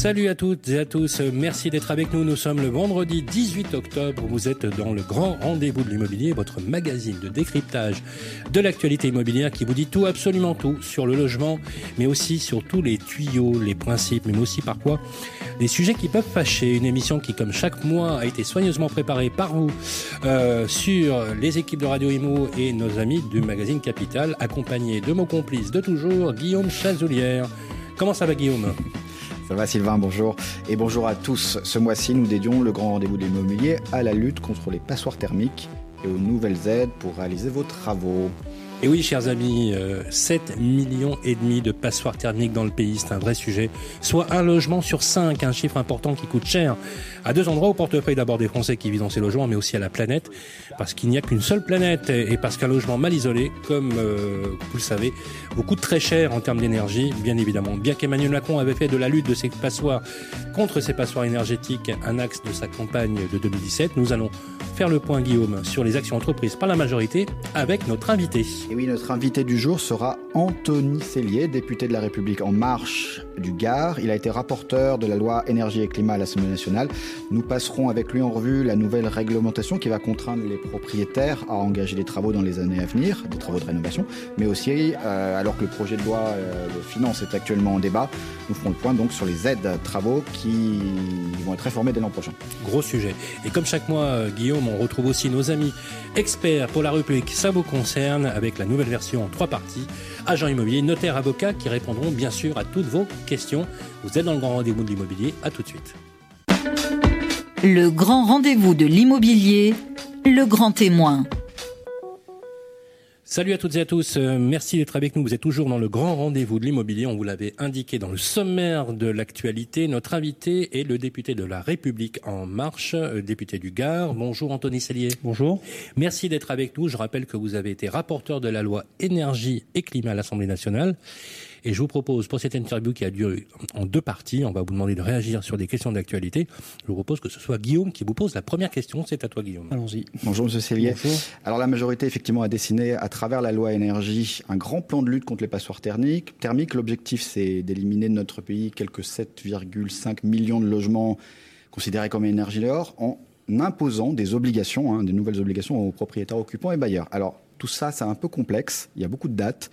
Salut à toutes et à tous, merci d'être avec nous. Nous sommes le vendredi 18 octobre. Vous êtes dans le grand rendez-vous de l'immobilier, votre magazine de décryptage de l'actualité immobilière qui vous dit tout, absolument tout, sur le logement, mais aussi sur tous les tuyaux, les principes, mais aussi parfois des sujets qui peuvent fâcher. Une émission qui, comme chaque mois, a été soigneusement préparée par vous euh, sur les équipes de Radio Imo et nos amis du magazine Capital, accompagnés de mon complice de toujours, Guillaume Chazoulière. Comment ça va Guillaume? Ça va Sylvain, bonjour. Et bonjour à tous. Ce mois-ci, nous dédions le grand rendez-vous de l'immobilier à la lutte contre les passoires thermiques et aux nouvelles aides pour réaliser vos travaux. Et oui, chers amis, 7 euh, millions et demi de passoires thermiques dans le pays, c'est un vrai sujet. Soit un logement sur 5, un chiffre important qui coûte cher. À deux endroits au portefeuille d'abord des Français qui vivent dans ces logements, mais aussi à la planète, parce qu'il n'y a qu'une seule planète et parce qu'un logement mal isolé, comme euh, vous le savez, vous coûte très cher en termes d'énergie, bien évidemment. Bien qu'Emmanuel Macron avait fait de la lutte de ces passoires contre ces passoires énergétiques un axe de sa campagne de 2017, nous allons faire le point, Guillaume, sur les actions entreprises par la majorité avec notre invité. Et oui, notre invité du jour sera Anthony Cellier, député de la République En Marche du Gard. Il a été rapporteur de la loi énergie et climat à l'Assemblée nationale. Nous passerons avec lui en revue la nouvelle réglementation qui va contraindre les propriétaires à engager des travaux dans les années à venir, des travaux de rénovation, mais aussi, euh, alors que le projet de loi euh, de finances est actuellement en débat, nous ferons le point donc sur les aides travaux qui vont être réformées dès l'an prochain. Gros sujet. Et comme chaque mois, euh, Guillaume, on retrouve aussi nos amis experts pour la rubrique Ça vous concerne avec la nouvelle version en trois parties. Agents immobiliers, notaires, avocats qui répondront bien sûr à toutes vos questions. Vous êtes dans le grand rendez-vous de l'immobilier. À tout de suite. Le grand rendez-vous de l'immobilier, le grand témoin. Salut à toutes et à tous, euh, merci d'être avec nous. Vous êtes toujours dans le grand rendez-vous de l'immobilier. On vous l'avait indiqué dans le sommaire de l'actualité. Notre invité est le député de la République en marche, euh, député du Gard. Bonjour Anthony Cellier. Bonjour. Merci d'être avec nous. Je rappelle que vous avez été rapporteur de la loi énergie et climat à l'Assemblée nationale et je vous propose, pour cette interview qui a duré en deux parties, on va vous demander de réagir sur des questions d'actualité. Je vous propose que ce soit Guillaume qui vous pose la première question. C'est à toi, Guillaume. Allons-y. Bonjour, Monsieur Cellier. Alors, la majorité, effectivement, a dessiné à travers la loi énergie un grand plan de lutte contre les passoires thermiques. Thermiques, l'objectif, c'est d'éliminer de notre pays quelques 7,5 millions de logements considérés comme énergie dehors en imposant des obligations, hein, des nouvelles obligations aux propriétaires occupants et bailleurs. Alors, tout ça, c'est un peu complexe. Il y a beaucoup de dates.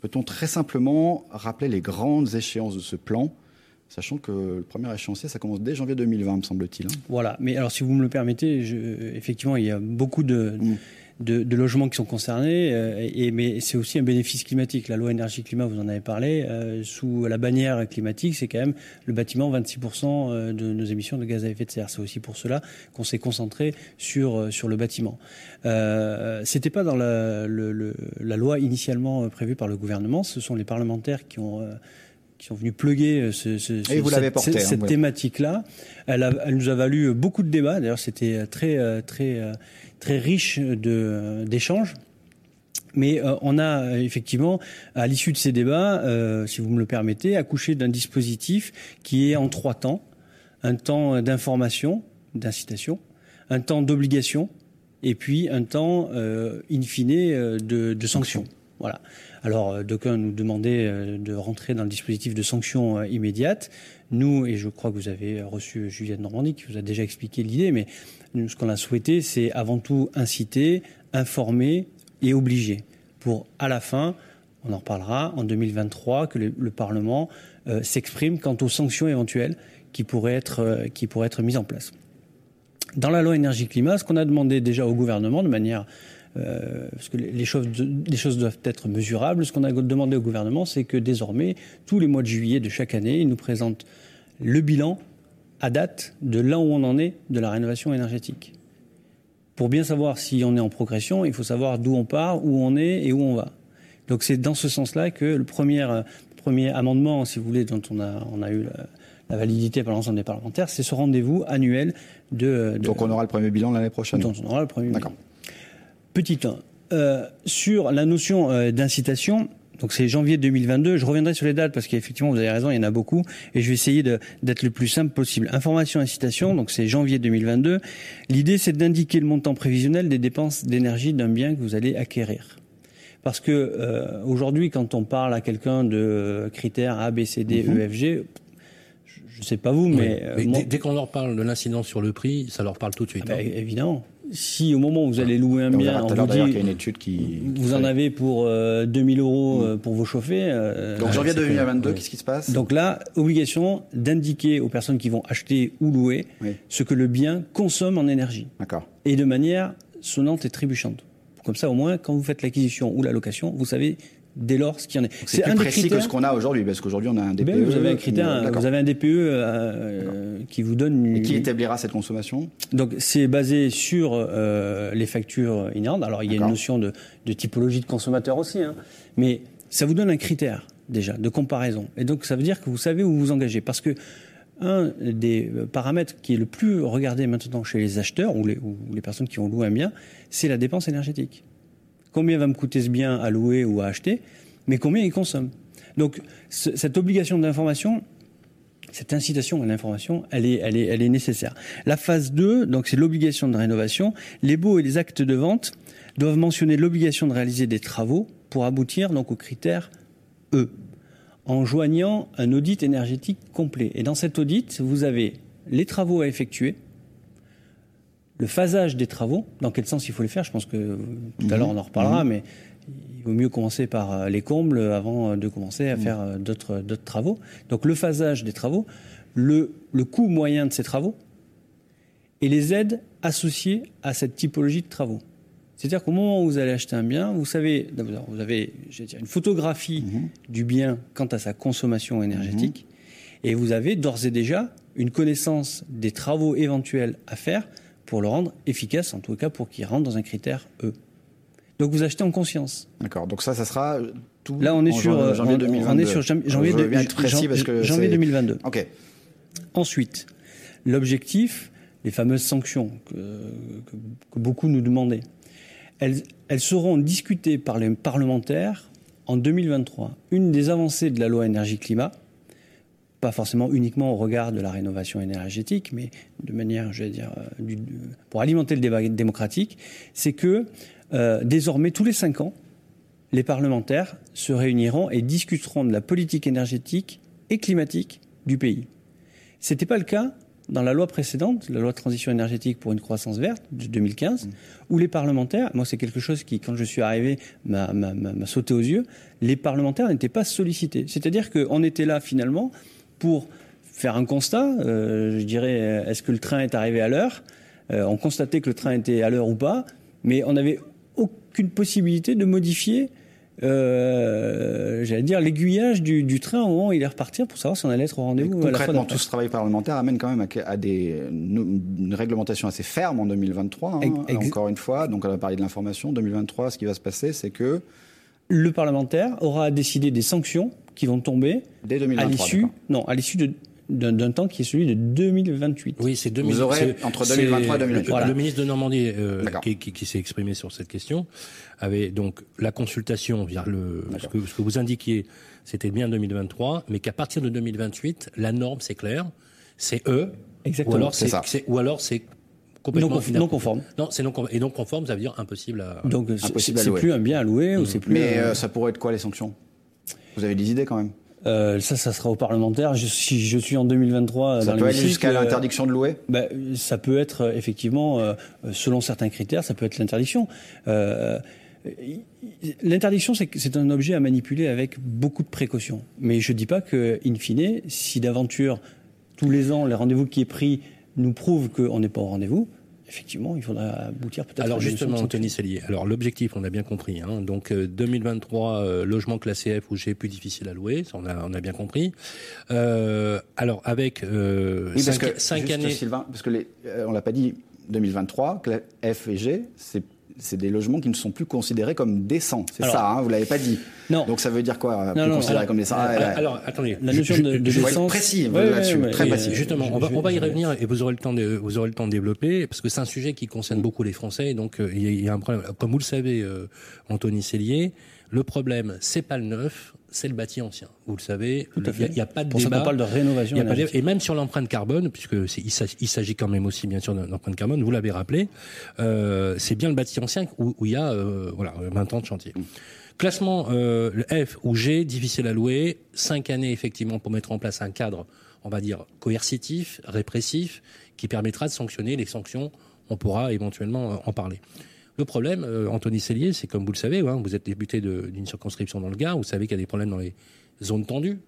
Peut-on très simplement rappeler les grandes échéances de ce plan Sachant que le premier échéancier, ça commence dès janvier 2020, me semble-t-il. Hein? Voilà, mais alors si vous me le permettez, effectivement, il y a beaucoup de, mm de, logements qui sont concernés, euh, et, mais c'est aussi un bénéfice climatique. La loi énergie-climat, vous en avez parlé, euh, sous la bannière climatique, c'est quand même le bâtiment 26% euh, de nos émissions de gaz à effet de serre. C'est aussi pour cela qu'on s'est concentré sur, sur le bâtiment. Euh, C'était pas dans la, la, loi initialement prévue par le gouvernement, ce sont les parlementaires qui ont qui sont venus pluguer ce, ce, cette, cette hein, thématique-là. Elle, elle, nous a valu beaucoup de débats. D'ailleurs, c'était très, très très riche d'échanges. Mais euh, on a effectivement, à l'issue de ces débats, euh, si vous me le permettez, accouché d'un dispositif qui est en trois temps. Un temps d'information, d'incitation, un temps d'obligation, et puis un temps, euh, in fine, de, de sanction. Voilà. Alors, d'aucuns nous demandaient de rentrer dans le dispositif de sanction immédiate. Nous, et je crois que vous avez reçu Juliette Normandie qui vous a déjà expliqué l'idée, mais ce qu'on a souhaité, c'est avant tout inciter, informer et obliger pour, à la fin, on en reparlera, en 2023, que le, Parlement euh, s'exprime quant aux sanctions éventuelles qui pourraient, être, euh, qui pourraient être mises en place. Dans la loi énergie-climat, ce qu'on a demandé déjà au gouvernement de manière euh, parce que les choses, les choses doivent être mesurables. Ce qu'on a demandé au gouvernement, c'est que désormais, tous les mois de juillet de chaque année, il nous présente le bilan à date de là où on en est de la rénovation énergétique. Pour bien savoir si on est en progression, il faut savoir d'où on part, où on est et où on va. Donc c'est dans ce sens-là que le premier, premier amendement, si vous voulez, dont on a, on a eu la, validité par l'ensemble des parlementaires, c'est ce rendez-vous annuel de, Donc on aura le premier bilan l'année prochaine. Donc on aura le premier bilan. Petit 1. Euh, sur la notion euh, d'incitation, Donc c'est janvier 2022. Je reviendrai sur les dates parce qu'effectivement vous avez raison, il y en a beaucoup et je vais essayer d'être le plus simple possible. Information incitation, donc c'est janvier 2022. L'idée c'est d'indiquer le montant prévisionnel des dépenses d'énergie d'un bien que vous allez acquérir. Parce que euh, aujourd'hui, quand on parle à quelqu'un de critères A, B, C, D, E, F, G, je ne sais pas vous, mais, euh, dès, qu'on leur parle de l'incidence sur le prix, ça leur parle tout de suite. Ah ben, hein. Évidemment. Si au moment où vous allez louer un bien, on, vous dit, y a une étude qui, vous en avez pour 2000 euh, euros mm. pour vous chauffer. Donc janvier 2022, qu'est-ce qui se passe? Donc là, obligation d'indiquer aux personnes qui vont acheter ou louer ce que le bien consomme en énergie. D'accord. Et de manière sonnante et trébuchante. Comme ça, au moins, quand vous faites l'acquisition ou la location, vous savez dès lors ce qu'il y en est. C'est plus précis que ce qu'on a aujourd'hui, parce qu'aujourd'hui on a un DPE. Ben, vous avez un critère, vous avez un DPE euh, qui vous donne. Et qui établira cette consommation? Donc c'est basé sur euh, les factures inhérentes. Alors il y a une notion de, typologie de consommateur aussi, hein. mais ça vous donne un critère déjà de comparaison. Et donc ça veut dire que vous savez où vous engagez, parce que un des paramètres qui est le plus regardé maintenant chez les acheteurs ou les, ou les personnes qui ont loué un bien, c'est la dépense énergétique. Combien va me coûter ce bien à louer ou à acheter, mais combien il consomme. Donc cette obligation d'information, cette incitation à l'information, elle est, nécessaire. La phase 2, donc c'est l'obligation de rénovation. Les baux et les actes de vente doivent mentionner l'obligation de réaliser des travaux pour aboutir donc au critère E en joignant un audit énergétique complet. Et dans cet audit, vous avez les travaux à effectuer, le phasage des travaux, dans quel sens il faut les faire, je pense que tout à l'heure on en reparlera, mhm. mais il vaut mieux commencer par euh, les combles avant de commencer à mhm. faire euh, d'autres travaux. Donc le phasage des travaux, le, le coût moyen de ces travaux et les aides associées à cette typologie de travaux. C'est-à-dire qu'au moment où vous allez acheter un bien, vous savez, vous avez une photographie mhm. du bien quant à sa consommation énergétique, et vous avez d'ores et déjà une connaissance des travaux éventuels à faire pour le rendre efficace, en tout cas pour qu'il rentre dans un critère E. Donc vous achetez en conscience. D'accord. Donc ça, ça sera tout. Là, on est sur janvier 2022. On est sur janvier, janvier 2022. Ok. Ensuite, l'objectif, les fameuses sanctions que, que beaucoup nous demandaient elles, seront discutées par les parlementaires en 2023. Une des avancées de la loi énergie-climat, pas forcément uniquement au regard de la rénovation énergétique, mais de manière, je vais dire, euh, pour alimenter le débat démocratique, c'est que euh, désormais, tous les cinq ans, les parlementaires se réuniront et discuteront de la politique énergétique et climatique du pays. Ce n'était pas le cas dans la loi précédente, la loi de transition énergétique pour une croissance verte de 2015, mm. où les parlementaires, moi c'est quelque chose qui, quand je suis arrivé, m'a sauté aux yeux, les parlementaires n'étaient pas sollicités. C'est-à-dire qu'on était là finalement pour faire un constat, euh, je dirais, est-ce que le train est arrivé à l'heure? Euh, On constatait que le train était à l'heure ou pas, mais on n'avait aucune possibilité de modifier euh, j'allais dire, l'aiguillage du, train au moment où il est repartir pour savoir si on allait être au rendez-vous. Concrètement, tout ce travail parlementaire amène quand même à, des, une, réglementation assez ferme en 2023, hein, encore une fois. Donc, on a parlé de l'information. 2023, ce qui va se passer, c'est que... Le parlementaire aura décidé des sanctions qui vont tomber Dès 2023, à l'issue, non, à l'issue de, d'un temps qui est celui de 2028. Oui, c'est 2028. Vous aurez entre 2023 et 2028. Le, ministre de Normandie, euh, qui, qui, qui s'est exprimé sur cette question, avait donc la consultation via le ce que, ce que, vous indiquiez, c'était bien 2023, mais qu'à partir de 2028, la norme c'est clair, c'est E. Exactement. Ou alors c'est ou alors c'est complètement non, conforme. Non, c'est non et non conforme, ça veut dire impossible à. Donc c'est plus un bien à louer ou mmh. c'est plus. Mais euh, ça pourrait être quoi les sanctions? Vous avez des idées quand même euh, ça, ça sera aux parlementaires. si je suis en 2023 ça peut aller jusqu'à euh, l'interdiction de louer. Ben, ça peut être euh, effectivement, selon certains critères, ça peut être l'interdiction. L'interdiction, c'est un objet à manipuler avec beaucoup de précautions. Mais je ne dis pas que, in fine, si d'aventure tous les ans, les rendez-vous qui est pris nous prouvent qu'on n'est pas au rendez-vous, effectivement, il faudra aboutir peut-être. Alors justement, Anthony Sellier. Alors l'objectif, on a bien compris. Hein. donc 2023, euh, euh, logement classé F ou G plus difficile à louer, ça on a, on a bien compris. Euh, alors avec euh, oui, cinq, que, cinq années. Sylvain, parce que les, on l'a pas dit. 2023, F et G, c'est c'est des logements qui ne sont plus considérés comme décents. C'est ça, hein, vous l'avez pas dit. Non. Donc ça veut dire quoi non, plus considérés comme décents alors, alors, attendez, la notion de, de décence. précis là-dessus, très précis. Justement, on va, on va y revenir et vous aurez le temps de vous aurez le temps de développer parce que c'est un sujet qui concerne beaucoup les Français. Donc euh, il y, a un problème. Comme vous le savez, euh, Anthony Cellier, Le problème, c'est pas le neuf, c'est le bâti ancien. Vous le savez, il n'y a, pas de Pour débat. Ça, on parle de rénovation. et même sur l'empreinte carbone, puisque il s'agit quand même aussi bien sûr d'empreinte carbone, vous l'avez rappelé, euh, c'est bien le bâti ancien où, il y a euh, voilà 20 ans de chantier. Classement euh, le F ou G, difficile à louer, cinq années effectivement pour mettre en place un cadre, on va dire coercitif, répressif, qui permettra de sanctionner les sanctions. On pourra éventuellement en parler. Le problème, euh, Anthony Cellier, c'est comme vous le savez, hein, vous êtes député d'une circonscription dans le Gard, vous savez qu'il y a des problèmes dans les zones tendues.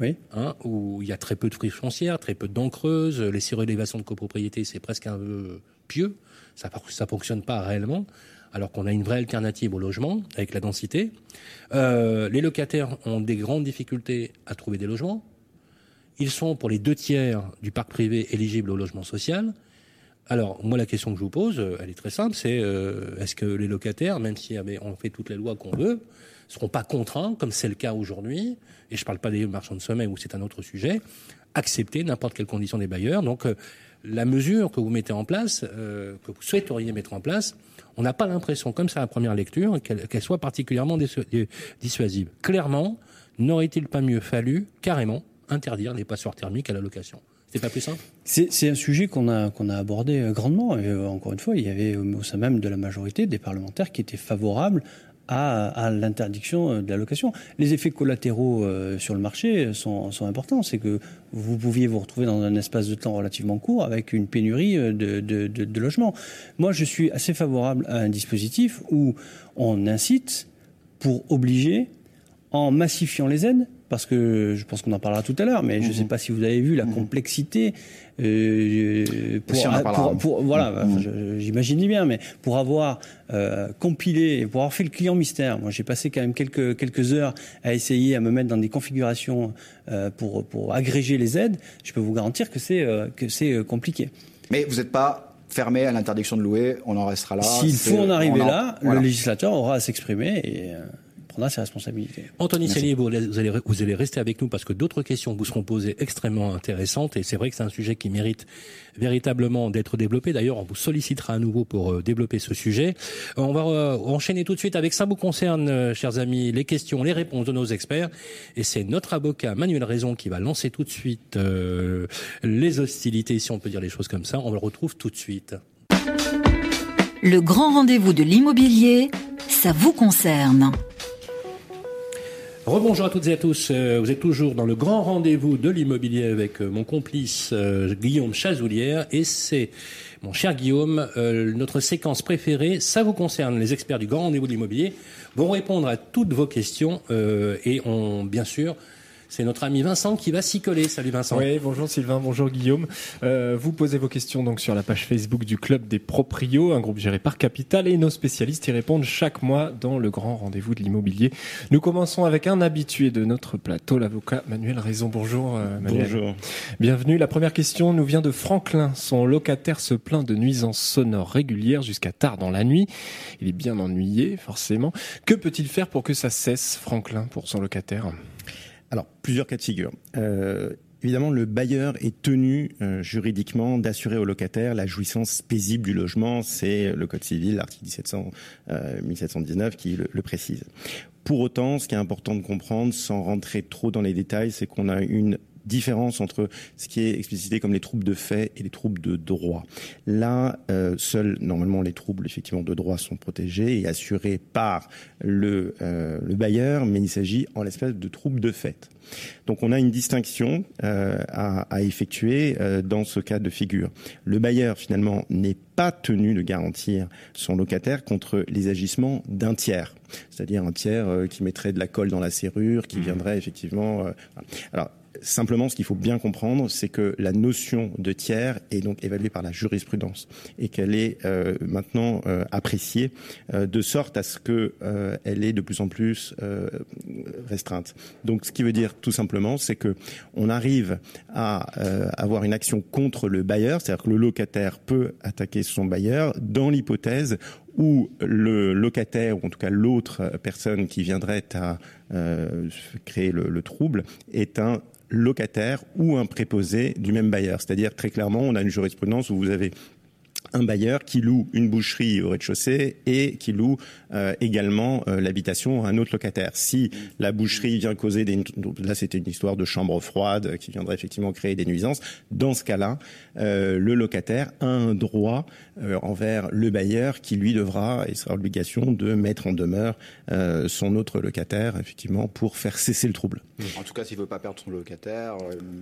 Oui. Hein, où il y a très peu de friches foncières, très peu de dents creuses, les surélévations de copropriété, c'est presque un peu pieux, ça ne fonctionne pas réellement, alors qu'on a une vraie alternative au logement avec la densité. Euh, les locataires ont des grandes difficultés à trouver des logements. Ils sont pour les deux tiers du parc privé éligibles au logement social. Alors, moi, la question que je vous pose, euh, elle est très simple, c'est euh, est-ce que les locataires, même si on fait toutes les lois qu'on veut, seront pas contraints, comme c'est le cas aujourd'hui, et je ne parle pas des marchands de sommeil où c'est un autre sujet, accepter n'importe quelle condition des bailleurs. Donc, euh, la mesure que vous mettez en place, que vous souhaiteriez mettre en place, on n'a pas l'impression, comme ça à la première lecture, qu'elle soit particulièrement dissuasive. Clairement, n'aurait-il pas mieux fallu carrément interdire les passoires thermiques à la location? C'est pas plus simple C'est un sujet qu'on a, a abordé euh, grandement. Et euh, encore une fois, il y avait au sein même de la majorité des parlementaires qui étaient favorables à, l'interdiction euh, de la location. Les effets collatéraux sur le marché sont, importants. C'est que vous pouviez vous retrouver dans un espace de temps relativement court avec une pénurie de, de, de, de logements. Moi, je suis assez favorable à un dispositif où on incite pour obliger, en massifiant les aides, parce que je pense qu'on en parlera tout à l'heure, mais je ne sais mhm. pas si vous avez vu la mhm. complexité euh, pour, pour, voilà, mhm. j'imagine bien, mais pour avoir euh, compilé, pour avoir fait le client mystère, moi j'ai passé quand même quelques quelques heures à essayer à me mettre dans des configurations euh, pour pour agréger les aides. Je peux vous garantir que c'est que c'est compliqué. Mais vous n'êtes pas fermé à l'interdiction de louer, on en restera là. S'il faut en arriver là, le législateur aura à s'exprimer et prendra ses responsabilités. Anthony Cellier, vous allez, vous allez rester avec nous parce que d'autres questions vous seront posées extrêmement intéressantes et c'est vrai que c'est un sujet qui mérite véritablement d'être développé. D'ailleurs, on vous sollicitera à nouveau pour euh, développer ce sujet. Euh, on va euh, enchaîner tout de suite avec ça vous concerne, chers amis, les questions, les réponses de nos experts. Et c'est notre avocat Manuel Raison qui va lancer tout de suite les hostilités, si on peut dire les choses comme ça. On le retrouve tout de suite. Le grand rendez-vous de l'immobilier, ça vous concerne. Rebonjour à toutes et à tous. Euh, vous êtes toujours dans le grand rendez-vous de l'immobilier avec euh, mon complice euh, Guillaume Chazoulière et c'est mon cher Guillaume, notre séquence préférée, ça vous concerne. Les experts du grand rendez-vous de l'immobilier vont répondre à toutes vos questions et on, bien sûr, c'est notre ami Vincent qui va s'y coller. Salut Vincent. Oui, bonjour Sylvain, bonjour Guillaume. Euh, vous posez vos questions donc sur la page Facebook du Club des Proprios, un groupe géré par Capital, et nos spécialistes y répondent chaque mois dans le grand rendez-vous de l'immobilier. Nous commençons avec un habitué de notre plateau, l'avocat Manuel Raison. Bonjour euh, Manuel. Bonjour. Bienvenue. La première question nous vient de Franklin. Son locataire se plaint de nuisances sonores régulières jusqu'à tard dans la nuit. Il est bien ennuyé, forcément. Que peut-il faire pour que ça cesse, Franklin, pour son locataire? Alors, plusieurs cas de figure. Euh, évidemment, le bailleur est tenu euh, juridiquement d'assurer au locataire la jouissance paisible du logement. C'est le Code civil, l'article 1719, euh, qui le, précise. Pour autant, ce qui est important de comprendre, sans rentrer trop dans les détails, c'est qu'on a une différence entre ce qui est explicité comme les troubles de fait et les troubles de droit. Là, euh, seuls normalement les troubles effectivement de droit sont protégés et assurés par le, euh, le bailleur, mais il s'agit en l'espèce de troubles de fait. Donc on a une distinction euh, à, à, effectuer euh, dans ce cas de figure. Le bailleur finalement n'est pas tenu de garantir son locataire contre les agissements d'un tiers, c'est-à-dire un tiers euh, qui mettrait de la colle dans la serrure, qui mmh. viendrait effectivement. alors Simplement, ce qu'il faut bien comprendre, c'est que la notion de tiers est donc évaluée par la jurisprudence et qu'elle est euh, maintenant euh, appréciée euh, de sorte à ce que elle est de plus en plus restreinte. Donc, ce qui veut dire tout simplement, c'est que on arrive à avoir une action contre le bailleur, c'est-à-dire que le locataire peut attaquer son bailleur dans l'hypothèse où le locataire, ou en tout cas l'autre personne qui viendrait à créer le, le, trouble, est un locataire ou un préposé du même bailleur. C'est-à-dire très clairement, on a une jurisprudence où vous avez un bailleur qui loue une boucherie au rez-de-chaussée et qui loue euh, également euh, l'habitation à un autre locataire. Si la boucherie vient causer des... Là, c'était une histoire de chambre froide qui viendrait effectivement créer des nuisances. Dans ce cas-là, euh, le locataire a un droit envers le bailleur qui, lui, devra, et sera l'obligation de mettre en demeure son autre locataire, effectivement, pour faire cesser le trouble. En tout cas, s'il ne veut pas perdre son locataire,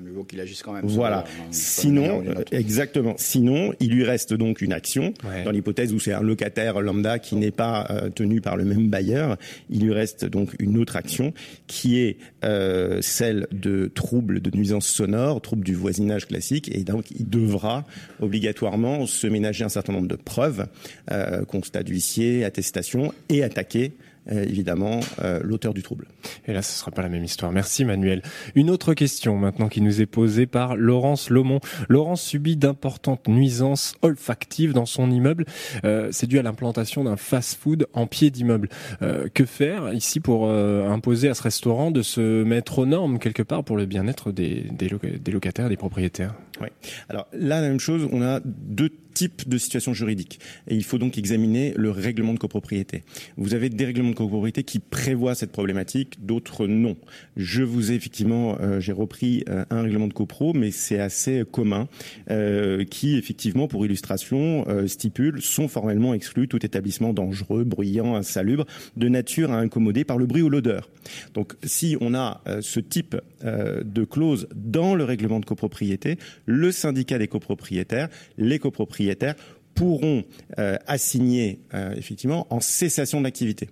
il vaut qu'il agisse quand même. Voilà. Sinon, exactement. Sinon, il lui reste donc une action. Dans l'hypothèse où c'est un locataire lambda qui n'est pas euh, tenu par le même bailleur, il lui reste donc une autre action qui est euh, celle de troubles de nuisance sonore, troubles du voisinage classique, et donc il devra obligatoirement se ménager un certain nombre de preuves, euh, constat d'huissier, attestation, et attaquer évidemment euh, l'auteur du trouble. Et là, ce ne sera pas la même histoire. Merci Manuel. Une autre question maintenant qui nous est posée par Laurence Lomont. Laurence subit d'importantes nuisances olfactives dans son immeuble. Euh, c'est dû à l'implantation d'un fast-food en pied d'immeuble. que faire ici pour imposer à ce restaurant de se mettre aux normes quelque part pour le bien-être des locataires, des propriétaires? Alors là, la même chose, on a deux type de situation juridique. Et il faut donc examiner le règlement de copropriété. Vous avez des règlements de copropriété qui prévoient cette problématique, d'autres non. Je vous ai effectivement, euh, j'ai repris euh, un règlement de copro, mais c'est assez commun, euh, qui effectivement, pour illustration, stipule sont formellement exclus tout établissement dangereux, bruyant, insalubre, de nature à incommoder par le bruit ou l'odeur. Donc, si on a ce type de clause dans le règlement de copropriété, le syndicat des copropriétaires, les copropriétaires pourront euh, assigner euh, effectivement en cessation d'activité.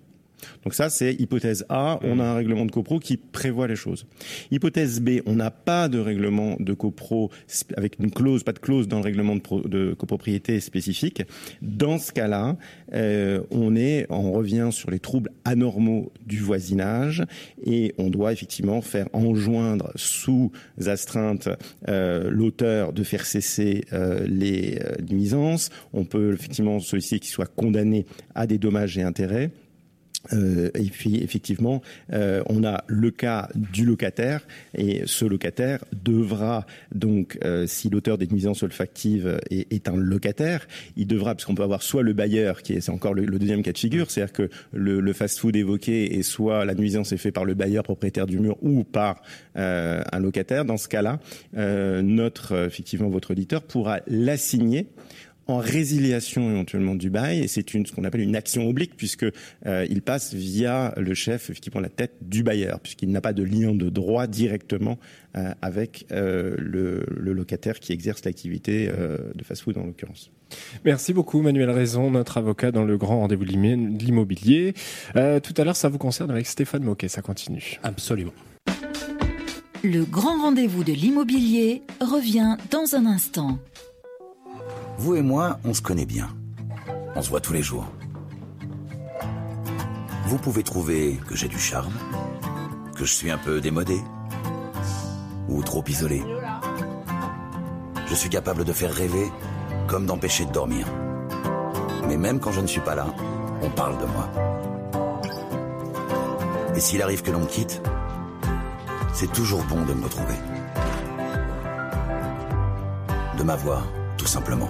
Donc ça, c'est hypothèse A. On a un règlement de copro qui prévoit les choses. Hypothèse B, on n'a pas de règlement de copro avec une clause, pas de clause dans le règlement de, copropriété spécifique. Dans ce cas-là, euh, on est, on revient sur les troubles anormaux du voisinage et on doit effectivement faire enjoindre sous astreinte euh, l'auteur de faire cesser euh, les nuisances. On peut effectivement solliciter qu'il soit condamné à des dommages et intérêts. Euh, et puis effectivement, euh, on a le cas du locataire et ce locataire devra donc, euh, si l'auteur des nuisances olfactives est, un locataire, il devra, parce qu'on peut avoir soit le bailleur, qui est, c'est encore le, deuxième cas de figure, c'est-à-dire que le, le fast-food évoqué est soit la nuisance est faite par le bailleur propriétaire du mur ou par un locataire. Dans ce cas-là, notre effectivement votre auditeur pourra l'assigner en résiliation éventuellement du bail et c'est une ce qu'on appelle une action oblique puisque euh, il passe via le chef qui prend la tête du bailleur puisqu'il n'a pas de lien de droit directement euh, avec euh, le, le, locataire qui exerce l'activité de fast-food en l'occurrence. Merci beaucoup Manuel Raison, notre avocat dans le grand rendez-vous de l'immobilier. tout à l'heure ça vous concerne avec Stéphane Moquet, ça continue. Absolument. Le grand rendez-vous de l'immobilier revient dans un instant. Vous et moi, on se connaît bien. On se voit tous les jours. Vous pouvez trouver que j'ai du charme, que je suis un peu démodé, ou trop isolé. Je suis capable de faire rêver comme d'empêcher de dormir. Mais même quand je ne suis pas là, on parle de moi. Et s'il arrive que l'on me quitte, c'est toujours bon de me retrouver. De m'avoir, tout simplement.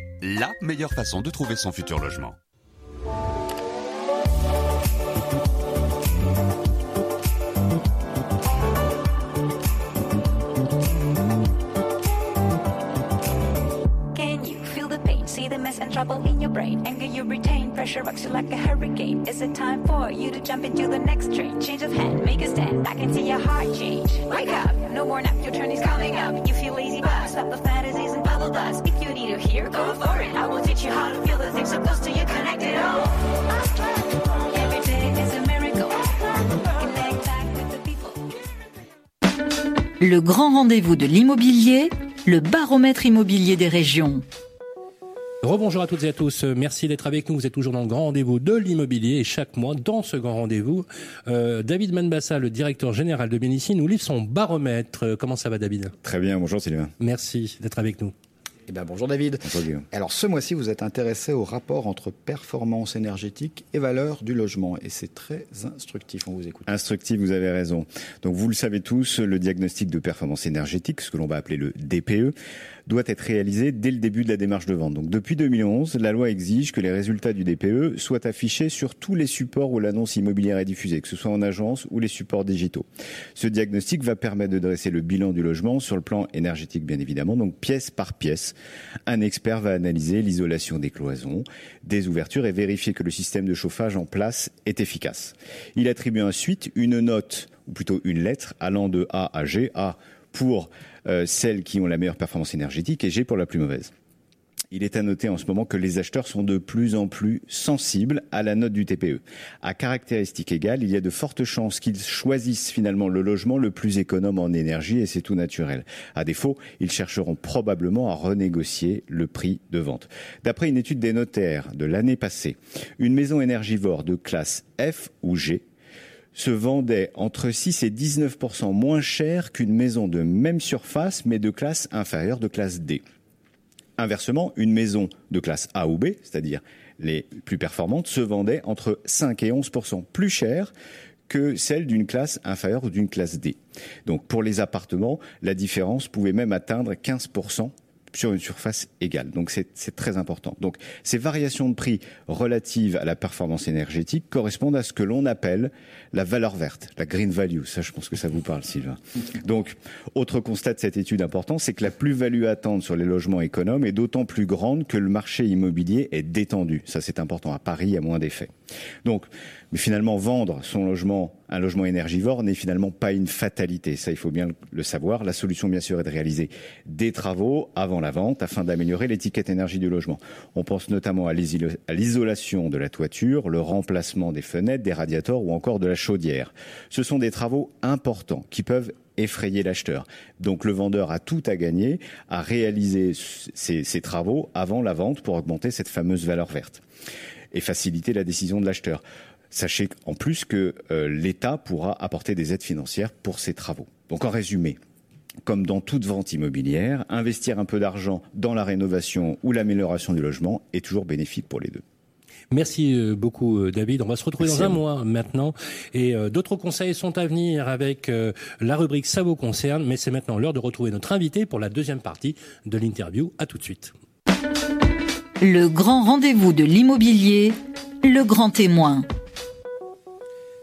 la meilleure façon de trouver son futur logement. And trouble in your brain. Anger you retain, pressure rocks you like a hurricane. Is it time for you to jump into the next train? Change of hand, make a stand. I can see your heart change. Wake up, no more nap, your turn is coming up. You feel lazy, but stop the fantasies and bubble dust. If you need to hear, go for it. I will teach you how to feel the things so close to you, connected all. Every day is a miracle. Connect back with the people. Le grand rendez-vous de l'immobilier, le baromètre immobilier des régions. Rebonjour à toutes et à tous. Merci d'être avec nous. Vous êtes toujours dans le grand rendez-vous de l'immobilier et chaque mois, dans ce grand rendez-vous, euh, David Manbassa, le directeur général de Bénici, nous livre son baromètre. Comment ça va, David? Très bien. Bonjour, Sylvain. Merci d'être avec nous. Eh bien, bonjour David. Bonjour Alors ce mois-ci, vous êtes intéressé au rapport entre performance énergétique et valeur du logement. Et c'est très instructif, on vous écoute. Instructif, vous avez raison. Donc vous le savez tous, le diagnostic de performance énergétique, ce que l'on va appeler le DPE, doit être réalisé dès le début de la démarche de vente. Donc depuis 2011, la loi exige que les résultats du DPE soient affichés sur tous les supports où l'annonce immobilière est diffusée, que ce soit en agence ou les supports digitaux. Ce diagnostic va permettre de dresser le bilan du logement sur le plan énergétique bien évidemment, donc pièce par pièce. Un expert va analyser l'isolation des cloisons, des ouvertures et vérifier que le système de chauffage en place est efficace. Il attribue ensuite une note ou plutôt une lettre allant de A à G, A pour euh, celles qui ont la meilleure performance énergétique et G pour la plus mauvaise. Il est à noter en ce moment que les acheteurs sont de plus en plus sensibles à la note du TPE. À caractéristiques égales, il y a de fortes chances qu'ils choisissent finalement le logement le plus économe en énergie et c'est tout naturel. À défaut, ils chercheront probablement à renégocier le prix de vente. D'après une étude des notaires de l'année passée, une maison énergivore de classe F ou G se vendait entre 6 et 19% moins cher qu'une maison de même surface mais de classe inférieure de classe D. Inversement, une maison de classe A ou B, c'est-à-dire les plus performantes, se vendait entre 5 et 11% plus cher que celle d'une classe inférieure ou d'une classe D. Donc pour les appartements, la différence pouvait même atteindre 15 sur une surface égale. Donc c'est très important. Donc ces variations de prix relatives à la performance énergétique correspondent à ce que l'on appelle la valeur verte, la green value. Ça, je pense que ça vous parle, Sylvain. Donc, autre constat de cette étude important, c'est que la plus-value à attendre sur les logements économes est d'autant plus grande que le marché immobilier est détendu. Ça, c'est important. À Paris, il y a moins d'effets. Donc, mais finalement, vendre son logement, un logement énergivore, n'est finalement pas une fatalité. Ça, il faut bien le savoir. La solution, bien sûr, est de réaliser des travaux avant la vente afin d'améliorer l'étiquette énergie du logement. On pense notamment à l'isolation de la toiture, le remplacement des fenêtres, des radiateurs ou encore de la chaudière. Ce sont des travaux importants qui peuvent effrayer l'acheteur. Donc le vendeur a tout à gagner à réaliser ces, ces travaux avant la vente pour augmenter cette fameuse valeur verte et faciliter la décision de l'acheteur. Sachez en plus que euh, l'État pourra apporter des aides financières pour ces travaux. Donc en résumé, comme dans toute vente immobilière, investir un peu d'argent dans la rénovation ou l'amélioration du logement est toujours bénéfique pour les deux. Merci euh, beaucoup euh, David. On va se retrouver dans un mois maintenant et d'autres conseils sont à venir avec la rubrique Ça vous concerne, mais c'est maintenant l'heure de retrouver notre invité pour la deuxième partie de l'interview. À tout de suite. Le grand rendez-vous de l'immobilier, le grand témoin.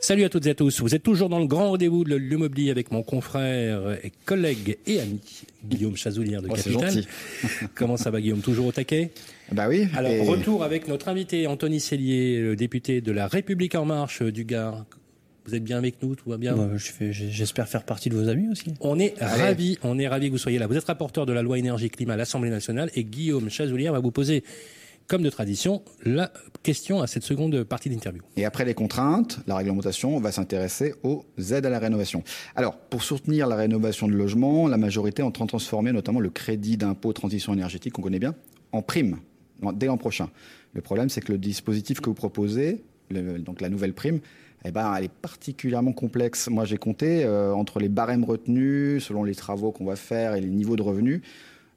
Salut à toutes et à tous. Vous êtes toujours dans le grand rendez-vous de l'immobilier avec mon confrère et collègue et ami Guillaume Chazoulière de oh, Capital. Comment ça va Guillaume? Toujours au taquet? Bah oui. Alors retour avec notre invité Anthony Cellier, le député de la République en marche du Gard. Vous êtes bien avec nous, tout va bien? J'espère faire partie de vos amis aussi. On est ravis, on est ravis que vous soyez là. Vous êtes rapporteur de la loi énergie climat à l'Assemblée nationale et Guillaume Chazoulière va vous poser comme de tradition, la question à cette seconde partie d'interview. Et après les contraintes, la réglementation, on va s'intéresser aux aides à la rénovation. Alors, pour soutenir la rénovation de logement, la majorité entend transformer notamment le crédit d'impôt transition énergétique, qu'on connaît bien, en prime, dès l'an prochain. Le problème, c'est que le dispositif que vous proposez, donc la nouvelle prime, eh ben, elle est particulièrement complexe. Moi, j'ai compté euh, entre les barèmes retenus, selon les travaux qu'on va faire et les niveaux de revenus,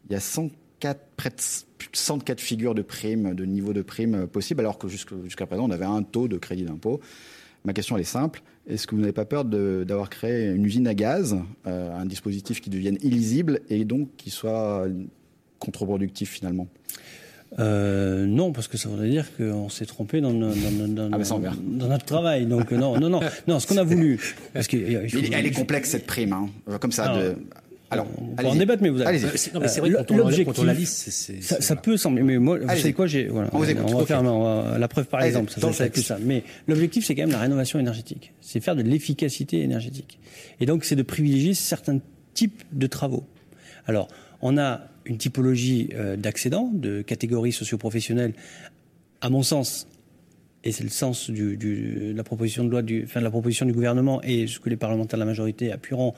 il y a 100 près de 104 figures de primes, de niveau de primes possibles, alors que jusqu'à présent, on avait un taux de crédit d'impôt. Ma question, elle est simple. Est-ce que vous n'avez pas peur d'avoir créé une usine à gaz, euh, un dispositif qui devienne illisible et donc qui soit contre-productif finalement? Euh, non, parce que ça voudrait dire qu'on s'est trompé dans, dans, dans, ah dans, notre travail. Donc non, non, non, non. Ce qu'on a voulu, parce que elle est complexe cette prime, hein. comme ça. de, alors, on va en débattre, mais vous allez. Non, mais c'est vrai quand on, la liste, c'est, ça, ça, peut sembler. Mais moi, vous savez quoi, j'ai, voilà, on, va faire la preuve par exemple. Ça, ça, ça. Mais l'objectif, c'est quand même la rénovation énergétique. C'est faire de l'efficacité énergétique. Et donc, c'est de privilégier certains types de travaux. Alors, on a une typologie euh, d'accédants, de catégories socioprofessionnelles, à mon sens, et c'est le sens du, du, de la proposition de loi, du, enfin, de la proposition du gouvernement et ce que les parlementaires de la majorité appuieront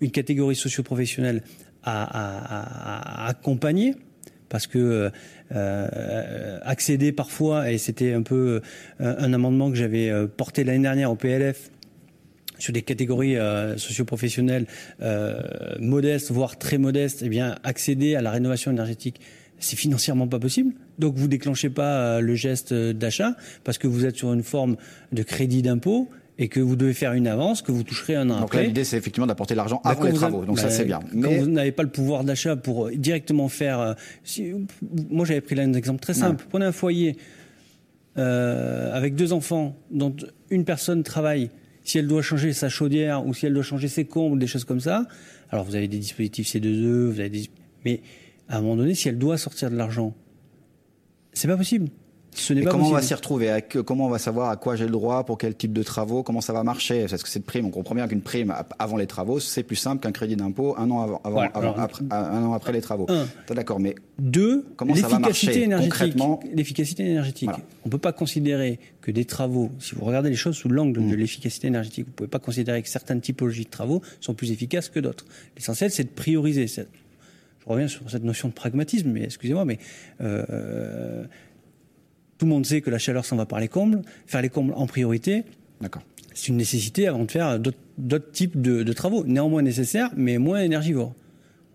une catégorie socio-professionnelle à, accompagner parce que euh, accéder parfois, et c'était un peu un amendement que j'avais porté l'année dernière au PLF sur des catégories euh, socioprofessionnelles modestes, voire très modestes, eh bien accéder à la rénovation énergétique c'est financièrement pas possible. Donc vous déclenchez pas le geste d'achat parce que vous êtes sur une forme de crédit d'impôt et que vous devez faire une avance que vous toucherez un an Donc après. l'idée, c'est effectivement d'apporter l'argent avant les travaux. Donc ça, c'est bien. Mais... Quand vous n'avez pas le pouvoir d'achat pour directement faire... Euh, si, moi, j'avais pris là un exemple très simple. Prenez un foyer euh, avec deux enfants dont une personne travaille. Si elle doit changer sa chaudière ou si elle doit changer ses combles, des choses comme ça, alors vous avez des dispositifs C2E, vous avez des... Mais à un moment donné, si elle doit sortir de l'argent, c'est pas possible. Ce n'est pas comment possible. on va s'y retrouver Comment on va savoir à quoi j'ai le droit pour quel type de travaux Comment ça va marcher? Parce que cette prime, on comprend bien qu'une prime avant les travaux, c'est plus simple qu'un crédit d'impôt un an avant, avant, Voilà, avant- alors, après, un an après les travaux. D'accord, mais Deux, Comment ça va l'efficacité marcher énergétique. concrètement? L'efficacité énergétique. Voilà. On ne peut pas considérer que des travaux, si vous regardez les choses sous l'angle Mm. de l'efficacité énergétique, vous ne pouvez pas considérer que certaines typologies de travaux sont plus efficaces que d'autres. L'essentiel, c'est de prioriser. Je reviens sur cette notion de pragmatisme, mais excusez-moi, mais euh, tout le monde sait que la chaleur s'en va par les combles. Faire les combles en priorité, d'accord. c'est une nécessité avant de faire d'autres- types de, de travaux, néanmoins nécessaires, mais moins énergivores.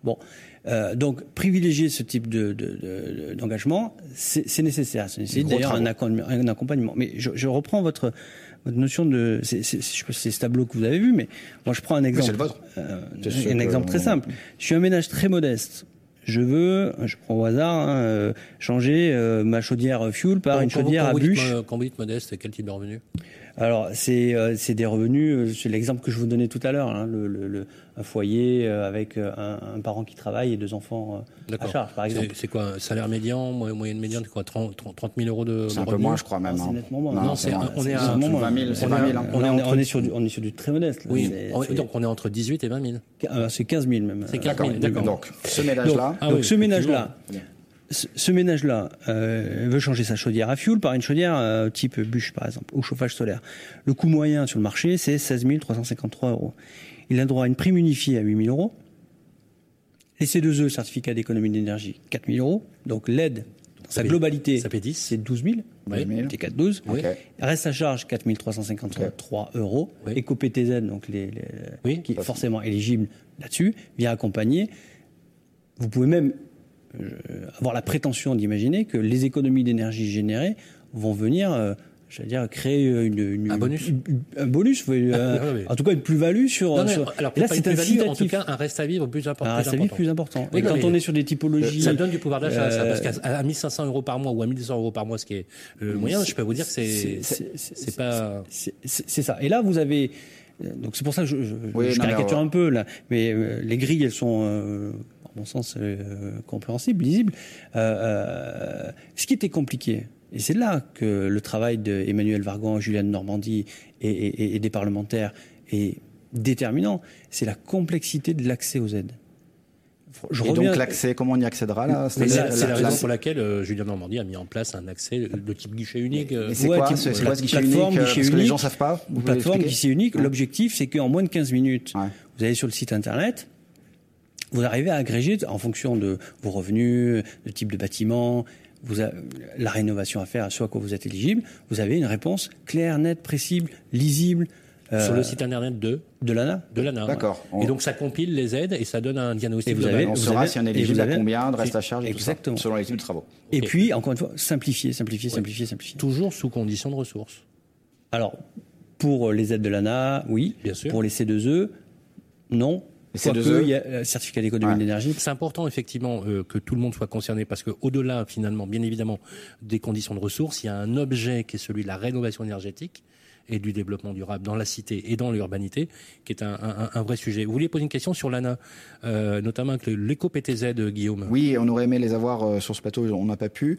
Bon, Euh, donc privilégier ce type de- de- de- d'engagement, c'est nécessaire. C'est d'ailleurs un, un accompagnement. Mais je, je reprends votre, votre notion de, c'est- c'est- je sais pas si c'est ce tableau que vous avez vu, mais moi je prends un exemple, c'est le vôtre. euh, C'est sûr un que exemple très simple. Je suis un ménage très modeste. Je veux, je prends au hasard, hein, euh, changer euh, ma chaudière fuel par une vous- chaudière à vous bûche. Quand vous dites modeste, quel type de revenu? Alors, c'est euh, c'est des revenus, euh, c'est l'exemple que je vous donnais tout à l'heure, hein, le, le- le- un foyer euh, avec euh, un, un parent qui travaille et deux enfants euh, à D'accord. charge, par exemple. C'est- C'est quoi un Salaire médian, mo- moyenne médiane, c'est quoi 30, 30 000 euros de, C'est un peu moins, je crois même. C'est hein. nettement moins. Non, c'est un- on est à- nettement moins. 20 000, c'est On 20 est 000. à- hein. On, est, on est sur du, on est sur du très modeste. là. Oui, C'est- c'est- donc on est entre 18 et 20 000. euh, c'est 15 000 même. C'est Euh, 15 000, d'accord. Donc, ce ménage-là, Ah donc oui, ce ménage-là, ce, ménage-là euh, veut changer sa chaudière à fuel par une chaudière euh, type bûche, par exemple, au chauffage solaire. Le coût moyen sur le marché, c'est 16 353 euros. Il a droit à une prime unifiée à 8 000 euros. Les C2E, certificat d'économie d'énergie, 4 000 euros. Donc l'aide, dans sa globalité, ça fait 10. c'est 12 000. Oui. 000. C'est 4 12. Oui. Ok. Reste à charge 4 353 euros. Oui. Éco-PTZ, donc les, les- Oui. qui est forcément éligible là-dessus, vient accompagner. Vous pouvez même avoir la prétention d'imaginer que les économies d'énergie générées vont venir, euh, j'allais dire, créer une, une- Un bonus. une- un bonus, oui, euh, oui. en tout cas une plus-value sur. Non, sur- alors, là, c'est une plus-value, en tout cas, un reste à vivre plus important. Un reste à vivre plus important. Oui, et non, quand mais- on est sur des typologies. Ça donne du pouvoir d'achat, ça, Euh, parce qu'à à 1500 euros par mois ou à 1200 euros par mois, ce qui est le moyen, je peux vous dire que c'est c'est- pas. C'est ça. Et là, vous avez. euh, Donc c'est pour ça que je, je- Oui, caricature un peu là, mais euh, les grilles elles sont, euh, à mon sens, euh, compréhensibles, lisibles. Euh, euh, ce qui était compliqué, et c'est là que le travail d'Emmanuel Vargon, Julien de Normandie et, et- et des parlementaires est déterminant, c'est la complexité de l'accès aux aides. Je et reviens- donc l'accès, comment on y accédera là C'est la raison pour laquelle euh, Julien Normandie a mis en place un accès de type guichet unique. euh, c'est Ouais, quoi, ce guichet plateforme, unique guichet Parce que les unique, gens savent pas. Plateforme guichet unique. L'objectif, c'est qu'en moins de 15 minutes, Ouais. vous allez sur le site internet, vous arrivez à agréger en fonction de vos revenus, le type de bâtiment, vous a- la rénovation à faire, soit quoi vous êtes éligible, vous avez une réponse claire, nette, précise, lisible. euh, sur le site internet de, de l'ANA. de l'ANA. D'accord. Et donc ça compile les aides et ça donne un diagnostic Et vous avez- On vous saura avez- si on est éligible vous à combien de reste à charge et tout ça, Exactement. selon les types de travaux. Et puis, encore une fois, simplifier, simplifier, simplifier, simplifier. Toujours sous condition de ressources. Alors, pour les aides de l'ANA, oui. Bien sûr. Pour les C2E, non. Les Quoique, C2E? il y a le certificat d'économie Ouais. d'énergie. C'est important effectivement euh, que tout le monde soit concerné parce que au-delà finalement, bien évidemment, des conditions de ressources, il y a un objet qui est celui de la rénovation énergétique et du développement durable dans la cité et dans l'urbanité, qui est un, un- un vrai sujet. Vous vouliez poser une question sur l'ANA, euh, notamment avec l'éco-PTZ, euh, Guillaume? Oui, on aurait aimé les avoir euh, sur ce plateau, on n'a pas pu.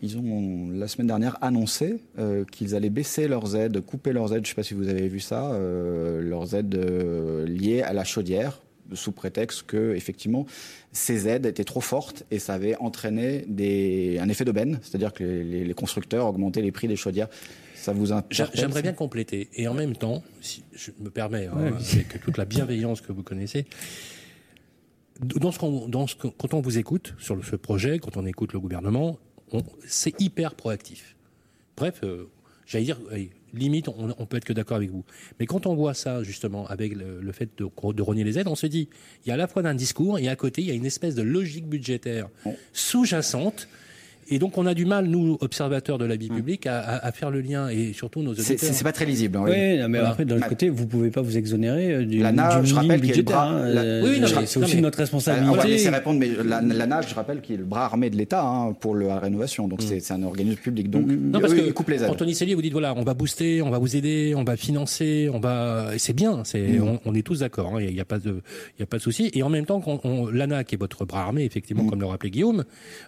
Ils ont la semaine dernière annoncé euh, qu'ils allaient baisser leurs aides, couper leurs aides. Je ne sais pas si vous avez vu ça, euh, leurs aides euh, liées à la chaudière, sous prétexte que effectivement ces aides étaient trop fortes et ça avait entraîné des, un effet d'aubaine, c'est-à-dire que les, constructeurs augmentaient les prix des chaudières. Ça vous J'aimerais bien compléter. Et en même temps, si je me permets, hein, avec toute la bienveillance que vous connaissez, dans ce qu'on, dans ce quand on vous écoute sur ce projet, quand on écoute le gouvernement, c'est hyper proactif. Bref, euh, j'allais dire, limite, on, on, peut être que d'accord avec vous. Mais quand on voit ça, justement, avec le, fait de, de rogner les aides, on se dit, il y a à la fois d'un discours et à côté, il y a une espèce de logique budgétaire sous-jacente et donc on a du mal, nous, observateurs de la vie mm. publique, à, à, faire le lien et surtout nos auditeurs. C'est pas très lisible. Hein, oui, oui mais après, d'un autre côté, vous pouvez pas vous exonérer euh, du l'ANA, je rappelle qu'il est le bras. Hein, euh, oui, c'est aussi notre responsabilité. On va laisser répondre, mais l'ANA, je rappelle, qui est le bras armé de l'État hein, pour la rénovation. Donc mm. c'est un organisme public. Donc mm, non, parce que coupe les. Anthony Cellier, vous dites voilà, on va booster, on va vous aider, on va financer, on va. Et c'est bien. C'est on, on, est tous d'accord. Il n'y a, a, pas de, il y a pas de souci. Et en même temps, l'ANA, qui est votre bras armé, effectivement, comme le rappelait Guillaume,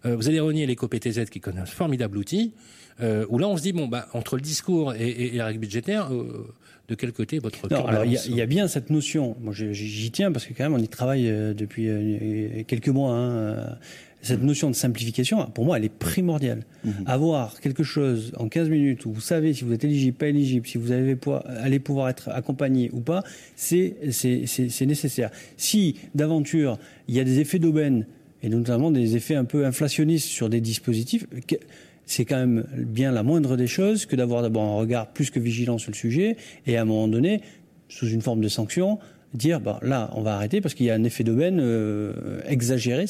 euh, vous allez renier les COPTZ qui connaissent formidable outil, euh, où là on se dit, bon, bah, entre le discours et, et, et la règle budgétaire, euh, de quel côté votre il y, a bien cette notion. Moi, j'y tiens parce que quand même, on y travaille euh, depuis quelques mois. Hein, cette notion de simplification, pour moi, elle est primordiale. Mhm. Avoir quelque chose en 15 minutes où vous savez si vous êtes éligible, pas éligible, si vous allez pouvoir être accompagné ou pas, c'est nécessaire. Si d'aventure il y a des effets d'aubaine et notamment des effets un peu inflationnistes sur des dispositifs, c'est quand même bien la moindre des choses que d'avoir d'abord un regard plus que vigilant sur le sujet et à un moment donné, sous une forme de sanction, dire bah, là, on va arrêter parce qu'il y a un effet d'aubaine euh, exagéré.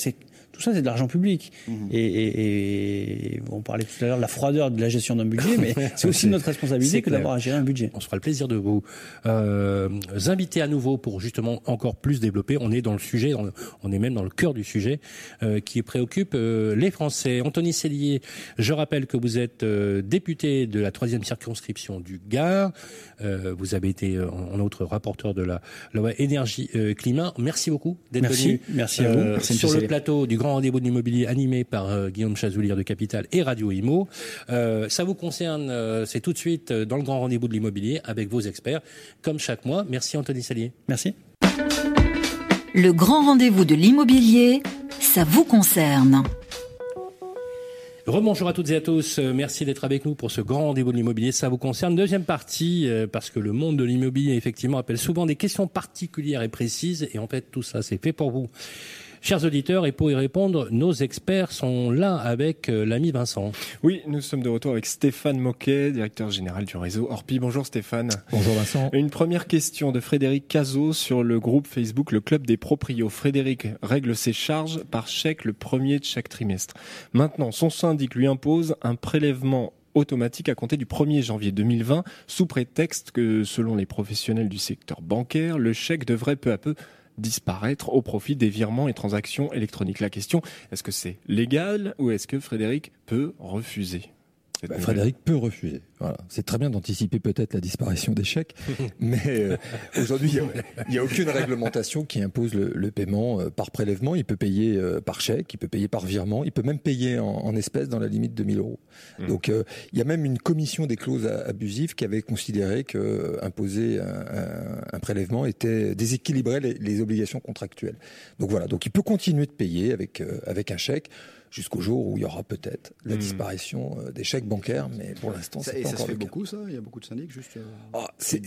Tout ça, c'est de l'argent public. Mmh. Et, et, on parlait tout à l'heure de la froideur de la gestion d'un budget, mais c'est aussi notre responsabilité que d'avoir à gérer un budget. On se fera le plaisir de vous euh, inviter à nouveau pour justement encore plus développer. On est dans le sujet, on est même dans le cœur du sujet euh, qui préoccupe euh, les Français. Anthony Cellier, je rappelle que vous êtes euh, député de la troisième circonscription du Gard. Euh, vous avez été en outre rapporteur de la loi énergie climat. Merci beaucoup d'être venu. Merci à vous. Merci sur le plateau du grand rendez-vous de l'immobilier animé par euh, Guillaume Chazoulier de Capital et Radio Imo. Euh, ça vous concerne, euh, c'est tout de suite dans le grand rendez-vous de l'immobilier avec vos experts, comme chaque mois. Merci Anthony Salier. Merci. Le grand rendez-vous de l'immobilier, ça vous concerne. Rebonjour à toutes et à tous. Merci d'être avec nous pour ce grand rendez-vous de l'immobilier. Ça vous concerne. Deuxième partie, parce que le monde de l'immobilier, effectivement, appelle souvent des questions particulières et précises. Et en fait, tout ça, c'est fait pour vous. Chers auditeurs, et pour y répondre, nos experts sont là avec euh, l'ami Vincent. Oui, nous sommes de retour avec Stéphane Moquet, directeur général du réseau Orpi. Bonjour Stéphane. Bonjour Vincent. Une première question de Frédéric Cazot sur le groupe Facebook Le Club des Proprios. Frédéric règle ses charges par chèque le premier de chaque trimestre. Maintenant, son syndic lui impose un prélèvement automatique à compter du 1er janvier 2020 sous prétexte que, selon les professionnels du secteur bancaire, le chèque devrait peu à peu disparaître au profit des virements et transactions électroniques. La question, est-ce que c'est légal ou est-ce que Frédéric peut refuser? Bah, Frédéric peut refuser. Voilà. C'est très bien d'anticiper peut-être la disparition des chèques, mais euh, aujourd'hui, il n'y a, aucune réglementation qui impose le, paiement euh, par prélèvement. Il peut payer euh, par chèque, il peut payer par virement, il peut même payer en, espèces dans la limite de 1000 euros. Mmh. Donc, il y a même une commission des clauses abusives qui avait considéré que imposer un, prélèvement était déséquilibrait les, les, obligations contractuelles. Donc voilà. Donc, il peut continuer de payer avec avec un chèque jusqu'au jour où il y aura peut-être la hmm. disparition euh, des chèques bancaires, mais pour l'instant, c'est pas ça se fait beaucoup, ça? Il y a beaucoup de syndics, juste. Euh, ah, c'est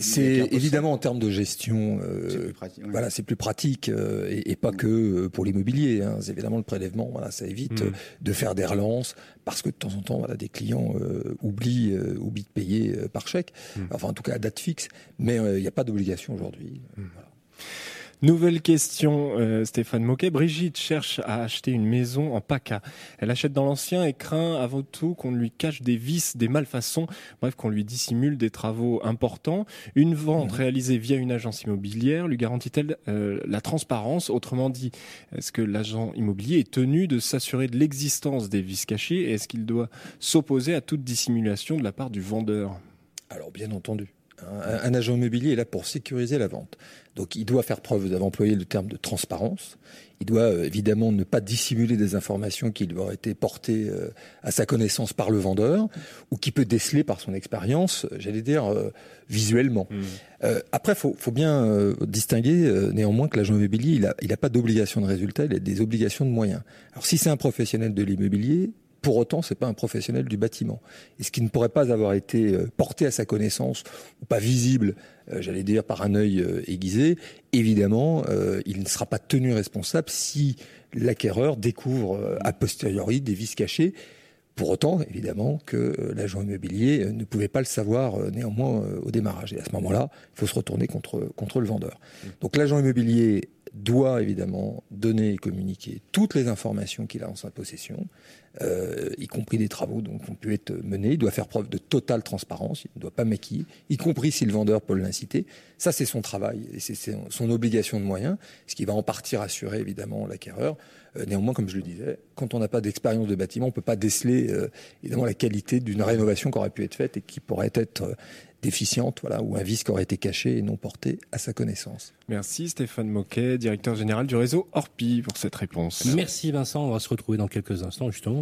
évidemment en termes de gestion, euh, voilà, c'est plus pratique et, pas hmm. que pour l'immobilier. Hein. Évidemment, le prélèvement, voilà, ça évite hmm. de faire des relances parce que de temps en temps, voilà, des clients oublient, oublient de payer par chèque, enfin en tout cas à date fixe, mais il n'y a pas d'obligation aujourd'hui. Voilà. Nouvelle question, euh, Stéphane Moquet. Brigitte cherche à acheter une maison en PACA. Elle achète dans l'ancien et craint avant tout qu'on lui cache des vices, des malfaçons, bref, qu'on lui dissimule des travaux importants. Une vente mmh. réalisée via une agence immobilière lui garantit-elle euh, la transparence? Autrement dit, est-ce que l'agent immobilier est tenu de s'assurer de l'existence des vices cachés et est-ce qu'il doit s'opposer à toute dissimulation de la part du vendeur? Alors, bien entendu. Un, agent immobilier est là pour sécuriser la vente. Donc il doit faire preuve, vous avez employé le terme de transparence, il doit euh, évidemment ne pas dissimuler des informations qui lui auraient été portées euh, à sa connaissance par le vendeur, ou qui peut déceler par son expérience, euh, j'allais dire, visuellement. Mmh. après, il faut, faut, bien distinguer néanmoins que l'agent immobilier, il n'a il a pas d'obligation de résultat, il a des obligations de moyens. Alors si c'est un professionnel de l'immobilier, pour autant, c'est pas un professionnel du bâtiment. Et ce qui ne pourrait pas avoir été euh, porté à sa connaissance ou pas visible, euh, j'allais dire par un œil euh, aiguisé, évidemment, il ne sera pas tenu responsable si l'acquéreur découvre a posteriori des vices cachés. Pour autant, évidemment, que l'agent immobilier ne pouvait pas le savoir néanmoins au démarrage. Et à ce moment-là, il faut se retourner contre, contre le vendeur. Donc l'agent immobilier doit évidemment donner et communiquer toutes les informations qu'il a en sa possession, euh, y compris des travaux dont on peut être menés. Il doit faire preuve de totale transparence, il ne doit pas maquiller, y compris si le vendeur peut l'inciter. Ça, c'est son travail et c'est son obligation de moyens, ce qui va en partie rassurer évidemment l'acquéreur. Euh, néanmoins, comme je le disais, quand on n'a pas d'expérience de bâtiment, on ne peut pas déceler euh, évidemment la qualité d'une rénovation qui aurait pu être faite et qui pourrait être déficiente, voilà, ou un vice qui aurait été caché et non porté à sa connaissance. Merci Stéphane Moquet, directeur général du réseau Orpi, pour cette réponse. Merci Vincent, on va se retrouver dans quelques instants justement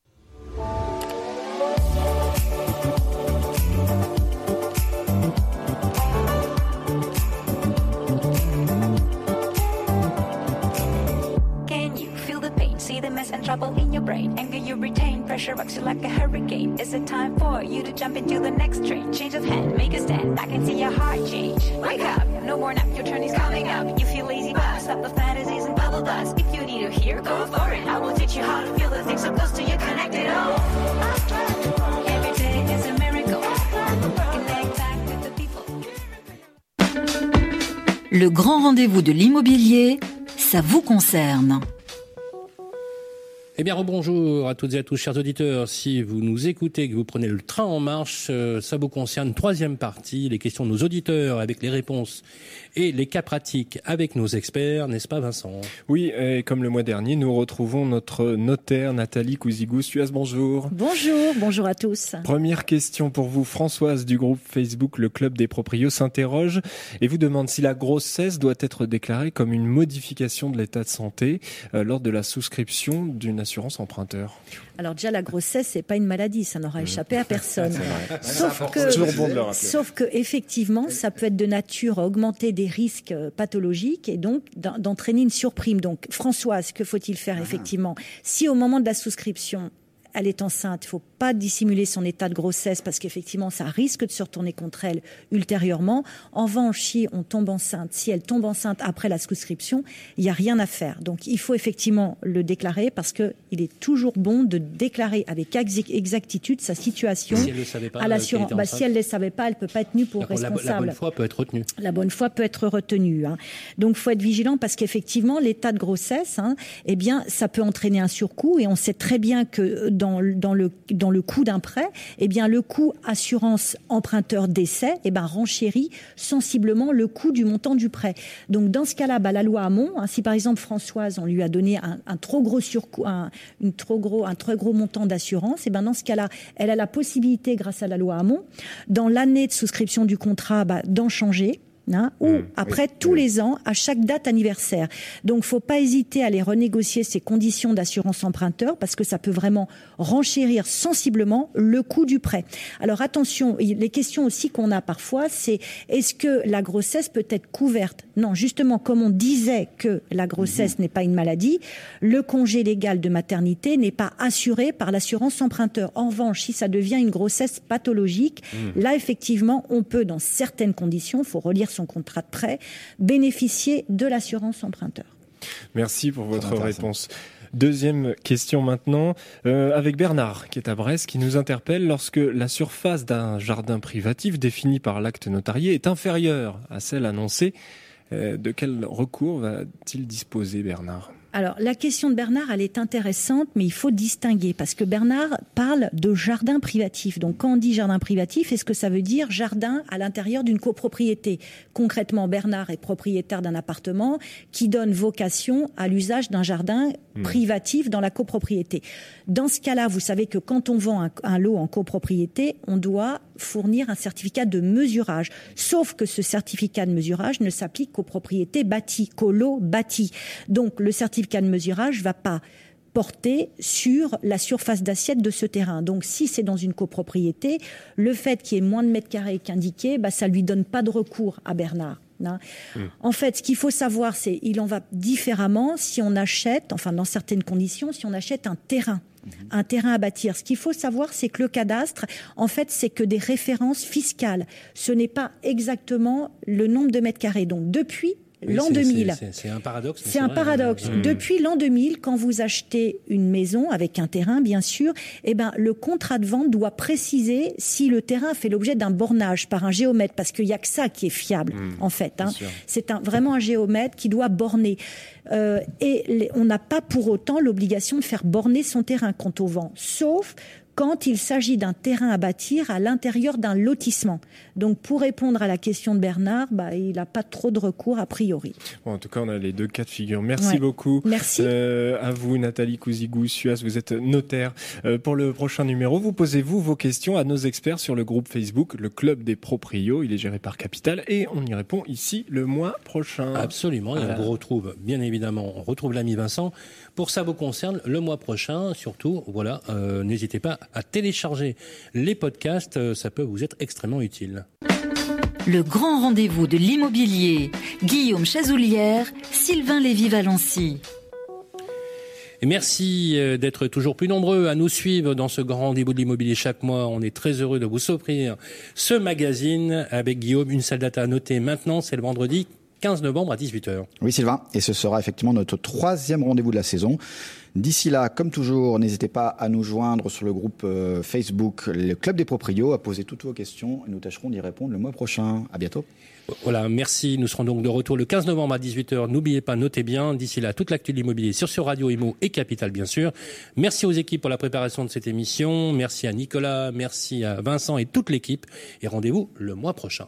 Brain. Anger you retain, pressure rocks you like a hurricane. Is it time for you to jump into the next train? Change of hand, make a stand. I can see your heart change. Wake up, no more nap, your turn is coming up. You feel lazy, but stop the fantasies and bubble dust. If you need to hear, go for it. I will teach you how to feel the things so close to you. Oh. Connect the people. Le grand rendez-vous de l'immobilier, ça vous concerne. Eh bien, rebonjour à toutes et à tous, chers auditeurs. Si vous nous écoutez, que vous prenez le train en marche, euh, ça vous concerne. Troisième partie, les questions de nos auditeurs avec les réponses et les cas pratiques avec nos experts, n'est-ce pas Vincent? Oui, et comme le mois dernier, nous retrouvons notre notaire Nathalie Cousigou-Suez. Bonjour. Bonjour, bonjour à tous. Première question pour vous, Françoise du groupe Facebook Le Club des Proprios s'interroge et vous demande si la grossesse doit être déclarée comme une modification de l'état de santé euh, lors de la souscription d'une assurance emprunteur. Alors déjà, la grossesse, c'est pas une maladie, ça n'aura échappé à personne. Sauf que, sauf que effectivement, ça peut être de nature à augmenter des risques euh, pathologiques et donc d'entraîner une surprime. Donc, Françoise, que faut-il faire effectivement? Si au moment de la souscription, elle est enceinte, il faut pas dissimuler son état de grossesse parce qu'effectivement, ça risque de se retourner contre elle ultérieurement. En revanche, si on tombe enceinte, si elle tombe enceinte après la souscription, il n'y a rien à faire. Donc, il faut effectivement le déclarer parce que il est toujours bon de déclarer avec exactitude sa situation si elle à l'assurance. Bah, si elle ne le savait pas, elle peut pas être tenue pour responsable. La, bonne foi peut être retenue. La bonne foi peut être retenue. Hein. Donc, faut être vigilant parce qu'effectivement, l'état de grossesse, hein, eh bien, ça peut entraîner un surcoût et on sait très bien que dans, dans le dans le coût d'un prêt, eh bien le coût assurance emprunteur décès, eh ben renchérit sensiblement le coût du montant du prêt. Donc dans ce cas-là, bah, la loi Hamon, hein, si par exemple Françoise, on lui a donné un, trop gros surcoût, un, une trop gros, un très gros montant d'assurance, eh ben dans ce cas-là, elle a la possibilité, grâce à la loi Hamon, dans l'année de souscription du contrat, bah, d'en changer Hein, ou mmh. après tous les ans, à chaque date anniversaire. Donc, faut pas hésiter à aller renégocier ces conditions d'assurance emprunteur parce que ça peut vraiment renchérir sensiblement le coût du prêt. Alors attention, les questions aussi qu'on a parfois, c'est est-ce que la grossesse peut être couverte? Non, justement, comme on disait que la grossesse mmh. n'est pas une maladie, le congé légal de maternité n'est pas assuré par l'assurance emprunteur. En revanche, si ça devient une grossesse pathologique, mmh. là effectivement, on peut, dans certaines conditions, faut relire son contrat de prêt, bénéficier de l'assurance emprunteur. Merci pour votre réponse. Deuxième question maintenant, euh, avec Bernard, qui est à Brest, qui nous interpelle lorsque la surface d'un jardin privatif défini par l'acte notarié est inférieure à celle annoncée. Euh, de quel recours va-t-il disposer, Bernard? Alors, la question de Bernard, elle est intéressante, mais il faut distinguer parce que Bernard parle de jardin privatif. Donc, quand on dit jardin privatif, est-ce que ça veut dire jardin à l'intérieur d'une copropriété? Concrètement, Bernard est propriétaire d'un appartement qui donne vocation à l'usage d'un jardin hmm. privatif dans la copropriété. Dans ce cas-là, vous savez que quand on vend un lot en copropriété, on doit fournir un certificat de mesurage. Sauf que ce certificat de mesurage ne s'applique qu'aux propriétés bâties, qu'aux lots bâtis. Donc le certificat de mesurage ne va pas porter sur la surface d'assiette de ce terrain. Donc, si c'est dans une copropriété, le fait qu'il y ait moins de mètres carrés qu'indiqué, bah, ça lui donne pas de recours à Bernard. Hein. Hmm. En fait, ce qu'il faut savoir, c'est il en va différemment si on achète, enfin dans certaines conditions, si on achète un terrain. Mhm. un terrain à bâtir. Ce qu'il faut savoir, c'est que le cadastre, en fait, c'est que des références fiscales. Ce n'est pas exactement le nombre de mètres carrés. Donc, depuis l'an 2000. C'est un paradoxe. C'est un paradoxe. Mmh. Depuis l'an 2000, quand vous achetez une maison avec un terrain, bien sûr, eh ben, le contrat de vente doit préciser si le terrain fait l'objet d'un bornage par un géomètre, parce qu'il n'y a que ça qui est fiable, mmh. en fait. Hein. C'est un, vraiment un géomètre qui doit borner. Euh, et on n'a pas pour autant l'obligation de faire borner son terrain quant au vent, sauf quand il s'agit d'un terrain à bâtir à l'intérieur d'un lotissement. Donc pour répondre à la question de Bernard, bah, il n'a pas trop de recours a priori. en tout cas, on a les deux cas de figure. Merci beaucoup. Merci. Euh, à vous, Nathalie Couzigou, Suas, vous êtes notaire. Euh, pour le prochain numéro, vous posez-vous vos questions à nos experts sur le groupe Facebook, le Club des Proprios. Il est géré par Capital et on y répond ici le mois prochain. Absolument. Et on vous retrouve, bien évidemment, on retrouve l'ami Vincent pour ça vous concerne le mois prochain. Surtout, voilà, euh, n'hésitez pas à télécharger les podcasts, euh, ça peut vous être extrêmement utile. Le grand rendez-vous de l'immobilier. Guillaume Chazoulière, Sylvain Lévy-Valency. Merci euh, d'être toujours plus nombreux à nous suivre dans ce grand rendez-vous de l'immobilier chaque mois. On est très heureux de vous offrir ce magazine avec Guillaume. Une salle data à noter maintenant, c'est le vendredi 15 novembre à 18h. Oui Sylvain, et ce sera effectivement notre troisième rendez-vous de la saison. D'ici là, comme toujours, n'hésitez pas à nous joindre sur le groupe euh, Facebook Le Club des Proprios, à poser toutes vos questions et nous tâcherons d'y répondre le mois prochain. À bientôt. Voilà, merci. Nous serons donc de retour le 15 novembre à 18h. N'oubliez pas, notez bien. D'ici là, toute l'actu de l'immobilier sur ce Radio Imo et Capital, bien sûr. Merci aux équipes pour la préparation de cette émission. Merci à Nicolas, merci à Vincent et toute l'équipe. Et rendez-vous le mois prochain.